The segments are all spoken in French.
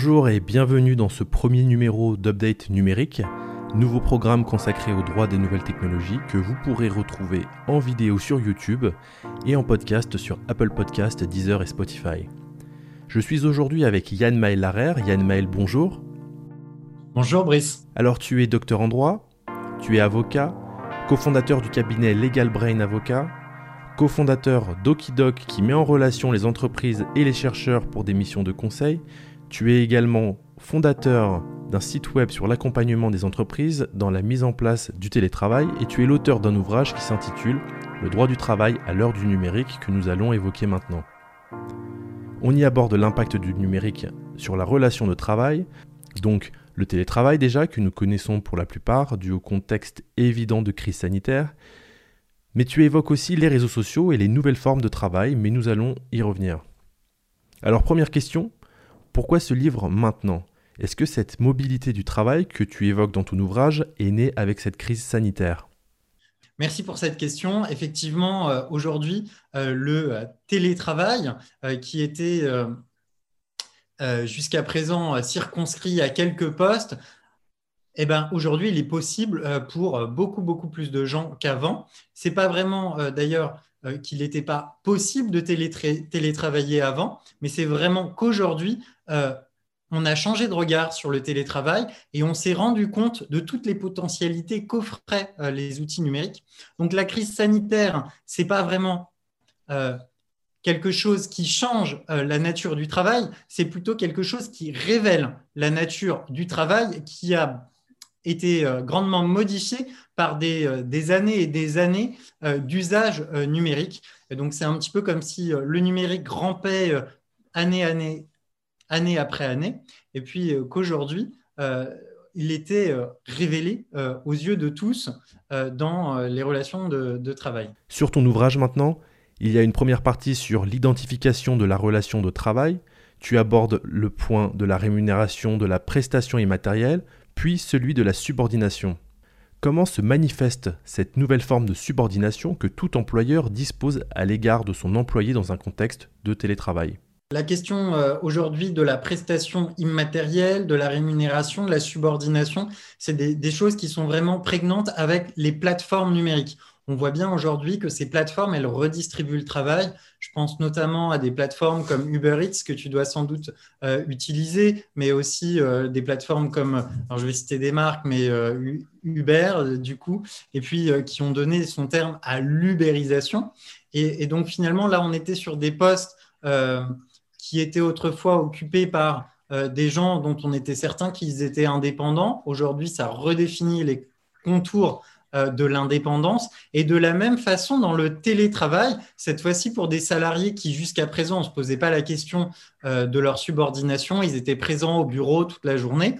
Bonjour et bienvenue dans ce premier numéro d'Update numérique, nouveau programme consacré aux droits des nouvelles technologies que vous pourrez retrouver en vidéo sur YouTube et en podcast sur Apple Podcast, Deezer et Spotify. Je suis aujourd'hui avec Yann Maël Larère. Yann Maël, bonjour. Bonjour Brice. Alors tu es docteur en droit, tu es avocat, cofondateur du cabinet Legal Brain Avocat, cofondateur d'Okidoc qui met en relation les entreprises et les chercheurs pour des missions de conseil. Tu es également fondateur d'un site web sur l'accompagnement des entreprises dans la mise en place du télétravail et tu es l'auteur d'un ouvrage qui s'intitule Le droit du travail à l'heure du numérique que nous allons évoquer maintenant. On y aborde l'impact du numérique sur la relation de travail, donc le télétravail déjà que nous connaissons pour la plupart dû au contexte évident de crise sanitaire, mais tu évoques aussi les réseaux sociaux et les nouvelles formes de travail, mais nous allons y revenir. Alors première question, pourquoi ce livre maintenant? Est-ce que cette mobilité du travail que tu évoques dans ton ouvrage est née avec cette crise sanitaire? Merci pour cette question. Effectivement, euh, aujourd'hui, euh, le euh, télétravail, qui était jusqu'à présent circonscrit à quelques postes, eh ben, aujourd'hui, il est possible pour beaucoup, beaucoup plus de gens qu'avant. Ce n'est pas vraiment euh, qu'il n'était pas possible de télétravailler avant, mais c'est vraiment qu'aujourd'hui, on a changé de regard sur le télétravail et on s'est rendu compte de toutes les potentialités qu'offraient les outils numériques. Donc la crise sanitaire, ce n'est pas vraiment quelque chose qui change la nature du travail, c'est plutôt quelque chose qui révèle la nature du travail qui a été euh, grandement modifié par des, euh, des années et des années euh, d'usage numérique. Donc, c'est un petit peu comme si le numérique rampait année, année, année après année, et puis qu'aujourd'hui, il était révélé aux yeux de tous dans les relations de travail. Sur ton ouvrage maintenant, il y a une première partie sur l'identification de la relation de travail. Tu abordes le point de la rémunération de la prestation immatérielle, puis celui de la subordination. Comment se manifeste cette nouvelle forme de subordination que tout employeur dispose à l'égard de son employé dans un contexte de télétravail? La question euh, aujourd'hui de la prestation immatérielle, de la rémunération, de la subordination, c'est des, choses qui sont vraiment prégnantes avec les plateformes numériques on voit bien aujourd'hui que ces plateformes, elles redistribuent le travail. Je pense notamment à des plateformes comme Uber Eats que tu dois sans doute euh, utiliser, mais aussi euh, des plateformes comme, alors je vais citer des marques, mais euh, Uber du coup, et puis qui ont donné son terme à l'ubérisation. Et, et, donc finalement, là, on était sur des postes qui étaient autrefois occupés par des gens dont on était certain qu'ils étaient indépendants. Aujourd'hui, ça redéfinit les contours de l'indépendance. Et de la même façon, dans le télétravail, cette fois-ci pour des salariés qui jusqu'à présent ne se posaient pas la question euh, de leur subordination, ils étaient présents au bureau toute la journée.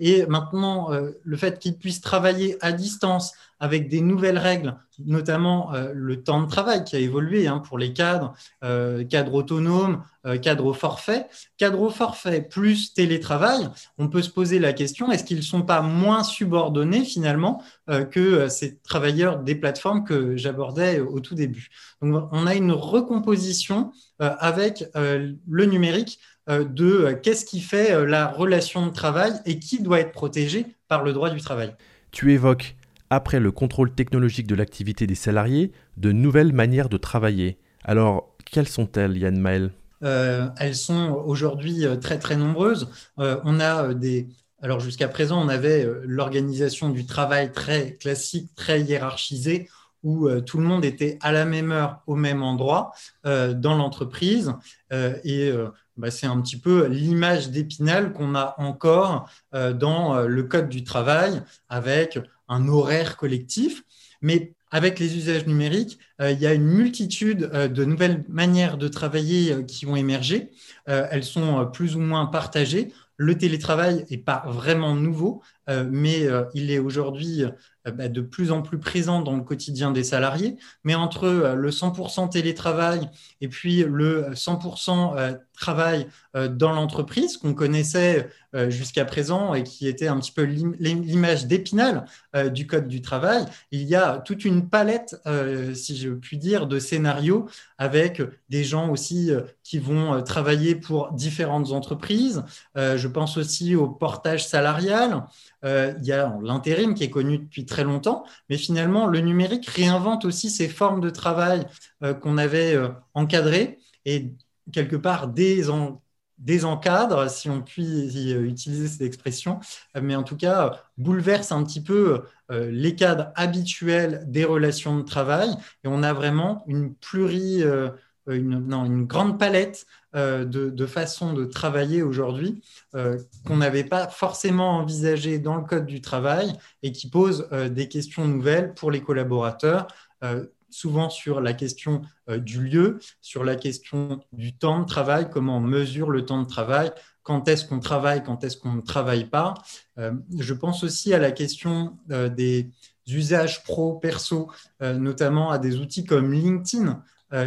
Et maintenant, euh, le fait qu'ils puissent travailler à distance avec des nouvelles règles, notamment euh, le temps de travail qui a évolué hein, pour les cadres, euh, cadres autonomes, cadres au forfait. Cadres au forfait plus télétravail, on peut se poser la question, est-ce qu'ils ne sont pas moins subordonnés finalement que ces travailleurs des plateformes que j'abordais au tout début? Donc on a une recomposition avec le numérique de euh, qu'est-ce qui fait euh, la relation de travail et qui doit être protégé par le droit du travail. Tu évoques, après le contrôle technologique de l'activité des salariés, de nouvelles manières de travailler. Alors, quelles sont-elles, Yann Maël? Elles sont aujourd'hui très très nombreuses. on a des, alors jusqu'à présent, on avait l'organisation du travail très classique, très hiérarchisée, où tout le monde était à la même heure, au même endroit dans l'entreprise. et bah, c'est un petit peu l'image d'Épinal qu'on a encore euh, dans euh, le code du travail avec un horaire collectif. Mais avec les usages numériques, euh, il y a une multitude de nouvelles manières de travailler qui ont émergé. elles sont plus ou moins partagées. Le télétravail n'est pas vraiment nouveau, mais il est aujourd'hui de plus en plus présente dans le quotidien des salariés. Mais entre le 100% télétravail et puis le 100% travail dans l'entreprise qu'on connaissait jusqu'à présent et qui était un petit peu l'image d'épinal du code du travail, il y a toute une palette, si je puis dire, de scénarios avec des gens aussi qui vont travailler pour différentes entreprises. je pense aussi au portage salarial. il y a l'intérim qui est connu depuis très longtemps, mais finalement, le numérique réinvente aussi ces formes de travail qu'on avait encadrées et quelque part désencadre, si on peut utiliser cette expression, mais en tout cas bouleverse un petit peu euh, les cadres habituels des relations de travail. Et on a vraiment une pluri, euh, une, grande palette euh, de, façons de travailler aujourd'hui qu'on n'avait pas forcément envisagé dans le code du travail et qui pose des questions nouvelles pour les collaborateurs souvent sur la question euh, du lieu, sur la question du temps de travail, comment on mesure le temps de travail, quand est-ce qu'on travaille, quand est-ce qu'on ne travaille pas. Euh, je pense aussi à la question euh, des usages pro-perso, notamment à des outils comme LinkedIn,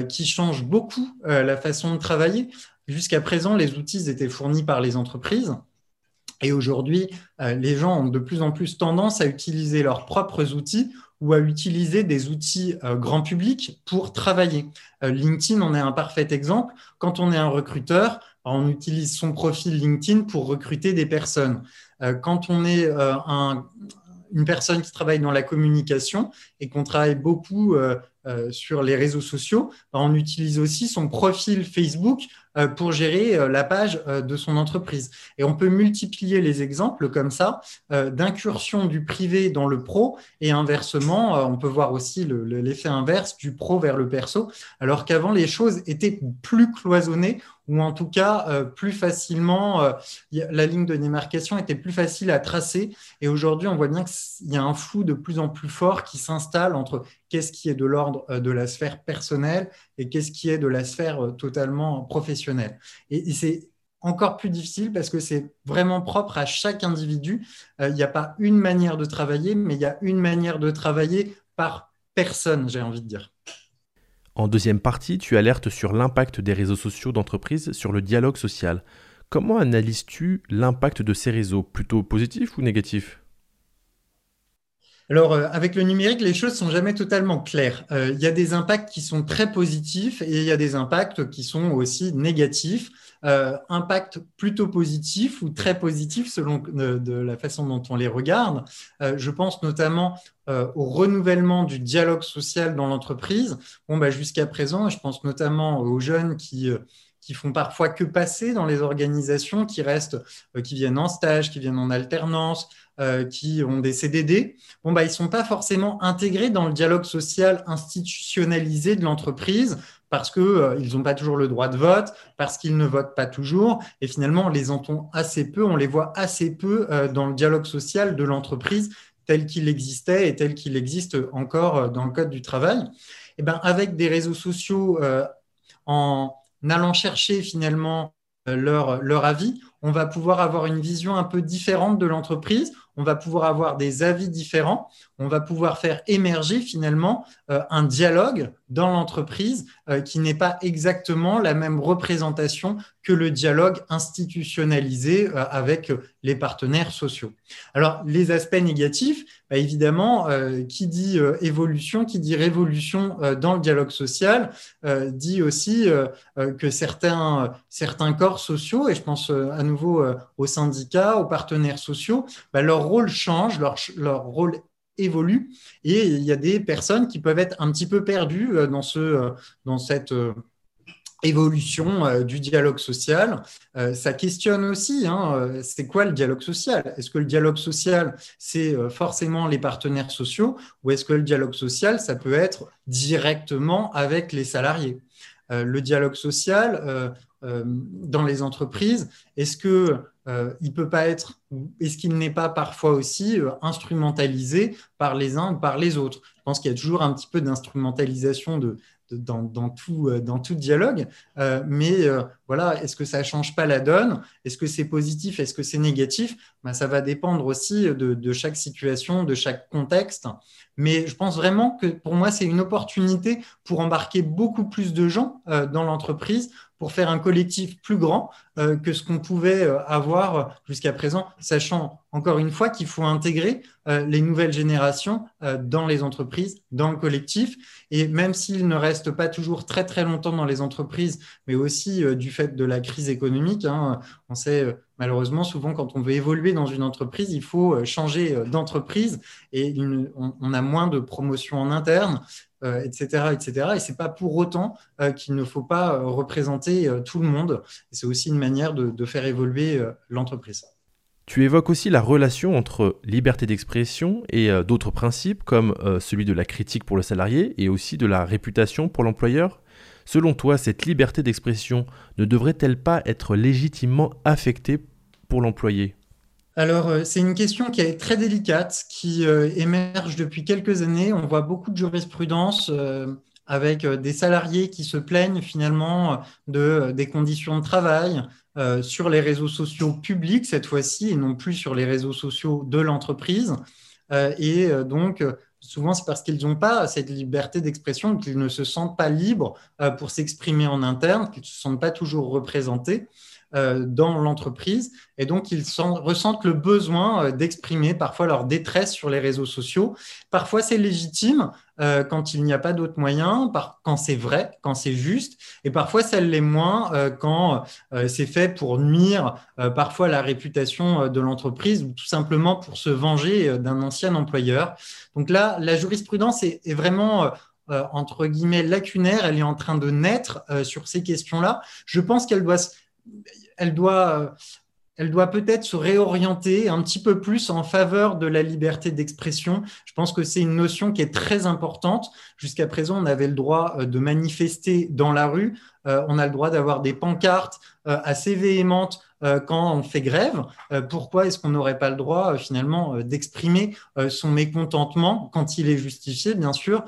qui changent beaucoup la façon de travailler. Jusqu'à présent, les outils étaient fournis par les entreprises. Et aujourd'hui, les gens ont de plus en plus tendance à utiliser leurs propres outils ou à utiliser des outils euh, grand public pour travailler. Euh, LinkedIn en est un parfait exemple. Quand on est un recruteur, on utilise son profil LinkedIn pour recruter des personnes. Euh, quand on est une personne qui travaille dans la communication et qu'on travaille beaucoup sur les réseaux sociaux, on utilise aussi son profil Facebook euh, pour gérer euh, la page euh, de son entreprise. Et on peut multiplier les exemples comme ça d'incursion du privé dans le pro et inversement, on peut voir aussi l'effet inverse du pro vers le perso, alors qu'avant les choses étaient plus cloisonnées ou en tout cas plus facilement, la ligne de démarcation était plus facile à tracer. Et aujourd'hui, on voit bien qu'il y a un flou de plus en plus fort qui s'installe entre qu'est-ce qui est de l'ordre de la sphère personnelle et qu'est-ce qui est de la sphère totalement professionnelle et, c'est encore plus difficile parce que c'est vraiment propre à chaque individu. Euh, il n'y a pas une manière de travailler, mais il y a une manière de travailler par personne, j'ai envie de dire. En deuxième partie, tu alertes sur l'impact des réseaux sociaux d'entreprise sur le dialogue social. Comment analyses-tu l'impact de ces réseaux? Plutôt positif ou négatif? Alors, euh, avec le numérique, les choses sont jamais totalement claires. Euh, il y a des impacts qui sont très positifs et il y a des impacts qui sont aussi négatifs. Euh, impact plutôt positif ou très positif selon de, la façon dont on les regarde. je pense notamment au renouvellement du dialogue social dans l'entreprise. Bon, bah, jusqu'à présent, je pense notamment aux jeunes qui qui font parfois que passer dans les organisations, qui restent, qui viennent en stage, qui viennent en alternance, euh, qui ont des CDD, bon, bah, ils ne sont pas forcément intégrés dans le dialogue social institutionnalisé de l'entreprise parce qu'ils euh, n'ont pas toujours le droit de vote, parce qu'ils ne votent pas toujours, et finalement, on les entend assez peu, on les voit assez peu euh, dans le dialogue social de l'entreprise tel qu'il existait et tel qu'il existe encore dans le Code du travail. Et ben, avec des réseaux sociaux, en allant chercher finalement leur, leur avis, on va pouvoir avoir une vision un peu différente de l'entreprise. On va pouvoir avoir des avis différents, on va pouvoir faire émerger finalement euh, un dialogue dans l'entreprise euh, qui n'est pas exactement la même représentation que le dialogue institutionnalisé euh, avec les partenaires sociaux. Alors, les aspects négatifs, bah, évidemment, qui dit évolution, qui dit révolution dans le dialogue social, dit aussi que certains, certains corps sociaux, et je pense à nouveau aux syndicats, aux partenaires sociaux, bah, leur rôle change, leur, leur rôle évolue. Et il y a des personnes qui peuvent être un petit peu perdues euh, dans, ce, euh, dans cette euh, évolution du dialogue social. ça questionne aussi, hein, c'est quoi le dialogue social? Est-ce que le dialogue social, c'est forcément les partenaires sociaux? Ou est-ce que le dialogue social, ça peut être directement avec les salariés? Le dialogue social dans les entreprises, est-ce que euh, il peut pas être, est-ce qu'il n'est pas parfois aussi euh, instrumentalisé par les uns ou par les autres? Pense qu'il y a toujours un petit peu d'instrumentalisation de, dans, tout, euh, dans tout dialogue. Euh, mais voilà, est-ce que ça ne change pas la donne? Est-ce que c'est positif? Est-ce que c'est négatif? Ben, Ça va dépendre aussi de, chaque situation, de chaque contexte. Mais je pense vraiment que pour moi, c'est une opportunité pour embarquer beaucoup plus de gens dans l'entreprise, pour faire un collectif plus grand que ce qu'on pouvait avoir jusqu'à présent, sachant encore une fois qu'il faut intégrer les nouvelles générations dans les entreprises, dans le collectif. Et même s'il ne reste pas toujours très très longtemps dans les entreprises, mais aussi euh, du fait de la crise économique, hein, on sait euh, malheureusement souvent quand on veut évoluer dans une entreprise, il faut euh, changer d'entreprise et on, a moins de promotion en interne. etc., etc. Et c'est pas pour autant qu'il ne faut pas représenter tout le monde. C'est aussi une manière de faire évoluer l'entreprise. Tu évoques aussi la relation entre liberté d'expression et euh, d'autres principes comme euh, celui de la critique pour le salarié et aussi de la réputation pour l'employeur. Selon toi, cette liberté d'expression ne devrait-elle pas être légitimement affectée pour l'employé? Alors, euh, c'est une question qui est très délicate, qui émerge depuis quelques années. On voit beaucoup de jurisprudence avec des salariés qui se plaignent finalement de, des conditions de travail, euh, sur les réseaux sociaux publics cette fois-ci et non plus sur les réseaux sociaux de l'entreprise. Euh, et euh, donc, souvent, c'est parce qu'ils n'ont pas cette liberté d'expression, qu'ils ne se sentent pas libres pour s'exprimer en interne, qu'ils ne se sentent pas toujours représentés. Euh, dans l'entreprise et donc ils ressentent le besoin euh, d'exprimer parfois leur détresse sur les réseaux sociaux. Parfois c'est légitime euh, quand il n'y a pas d'autres moyens, quand c'est vrai, quand c'est juste, et parfois ça l'est moins quand c'est fait pour nuire parfois la réputation de l'entreprise ou tout simplement pour se venger d'un ancien employeur. Donc là, la jurisprudence est, est vraiment... entre guillemets lacunaire, elle est en train de naître sur ces questions-là. Je pense qu'elle doit elle doit, elle doit peut-être se réorienter un petit peu plus en faveur de la liberté d'expression. Je pense que c'est une notion qui est très importante. Jusqu'à présent, on avait le droit euh, de manifester dans la rue, on a le droit d'avoir des pancartes euh, assez véhémentes euh, quand on fait grève, euh, pourquoi est-ce qu'on n'aurait pas le droit euh, finalement d'exprimer son mécontentement quand il est justifié, bien sûr,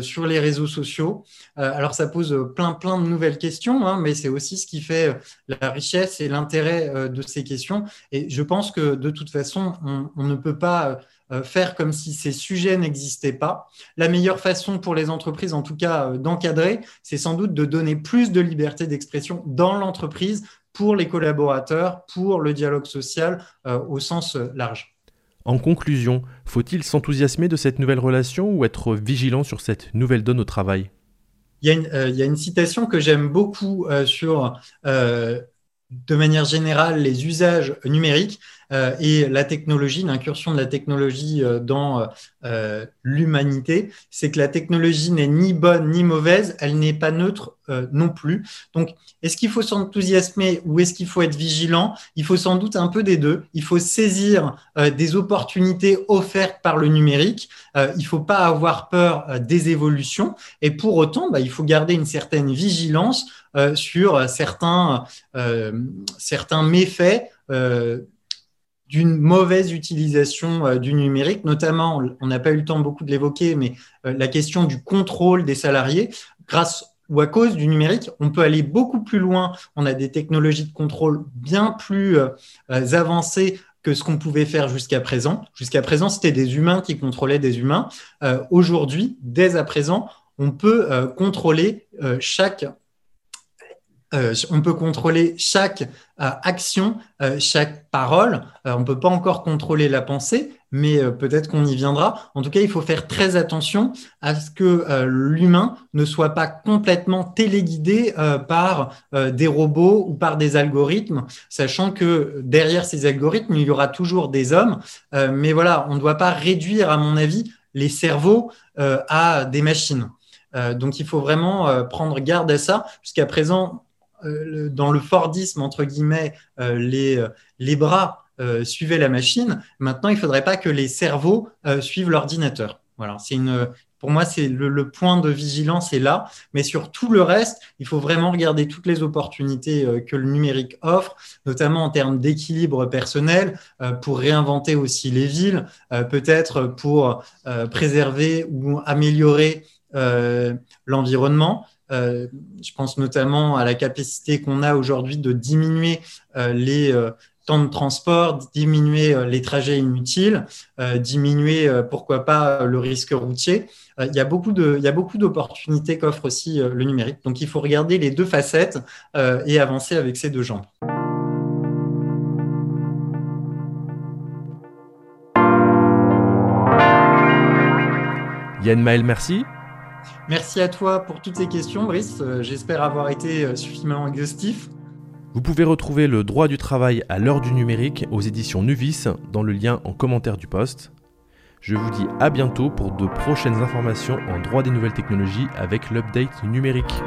sur les réseaux sociaux? Alors ça pose plein plein de nouvelles questions, hein, mais c'est aussi ce qui fait la richesse et l'intérêt de ces questions. Et je pense que de toute façon, on, ne peut pas faire comme si ces sujets n'existaient pas. La meilleure façon pour les entreprises, en tout cas, d'encadrer, c'est sans doute de donner plus de liberté d'expression dans l'entreprise pour les collaborateurs, pour le dialogue social euh, au sens euh, large. En conclusion, faut-il s'enthousiasmer de cette nouvelle relation ou être vigilant sur cette nouvelle donne au travail? Il y, a une, euh, il y, a une, citation que j'aime beaucoup sur, de manière générale, les usages numériques. Euh, et la technologie, l'incursion de la technologie euh, dans euh, l'humanité, c'est que la technologie n'est ni bonne ni mauvaise, elle n'est pas neutre non plus. Donc, est-ce qu'il faut s'enthousiasmer ou est-ce qu'il faut être vigilant? Il faut sans doute un peu des deux. Il faut saisir des opportunités offertes par le numérique. il ne faut pas avoir peur des évolutions. Et pour autant, bah, il faut garder une certaine vigilance sur certains, certains méfaits d'une mauvaise utilisation euh, du numérique, notamment, on n'a pas eu le temps beaucoup de l'évoquer, mais euh, la question du contrôle des salariés. Grâce ou à cause du numérique, on peut aller beaucoup plus loin. On a des technologies de contrôle bien plus euh, avancées que ce qu'on pouvait faire jusqu'à présent. Jusqu'à présent, c'était des humains qui contrôlaient des humains. Aujourd'hui, dès à présent, on peut contrôler chaque euh, on peut contrôler chaque euh, action, euh, chaque parole. on ne peut pas encore contrôler la pensée, mais peut-être qu'on y viendra. En tout cas, il faut faire très attention à ce que l'humain ne soit pas complètement téléguidé par des robots ou par des algorithmes, sachant que derrière ces algorithmes, il y aura toujours des hommes. mais voilà, on ne doit pas réduire, à mon avis, les cerveaux à des machines. donc, il faut vraiment prendre garde à ça. Jusqu'à présent, dans le Fordisme, entre guillemets, euh, les, euh, les bras suivaient la machine. Maintenant, il ne faudrait pas que les cerveaux suivent l'ordinateur. Voilà, c'est une pour moi, c'est le, point de vigilance est là. Mais sur tout le reste, il faut vraiment regarder toutes les opportunités que le numérique offre, notamment en termes d'équilibre personnel, pour réinventer aussi les villes, peut-être pour préserver ou améliorer l'environnement. Euh, je pense notamment à la capacité qu'on a aujourd'hui de diminuer euh, les euh, temps de transport, diminuer les trajets inutiles, diminuer, pourquoi pas, le risque routier. il y a beaucoup d'opportunités qu'offre aussi le numérique. Donc, il faut regarder les deux facettes et avancer avec ces deux jambes. Yann Maël, merci. Merci à toi pour toutes ces questions, Brice. Euh, j'espère avoir été euh, suffisamment exhaustif. Vous pouvez retrouver le droit du travail à l'heure du numérique aux éditions Nuvis dans le lien en commentaire du post. Je vous dis à bientôt pour de prochaines informations en droit des nouvelles technologies avec l'update numérique.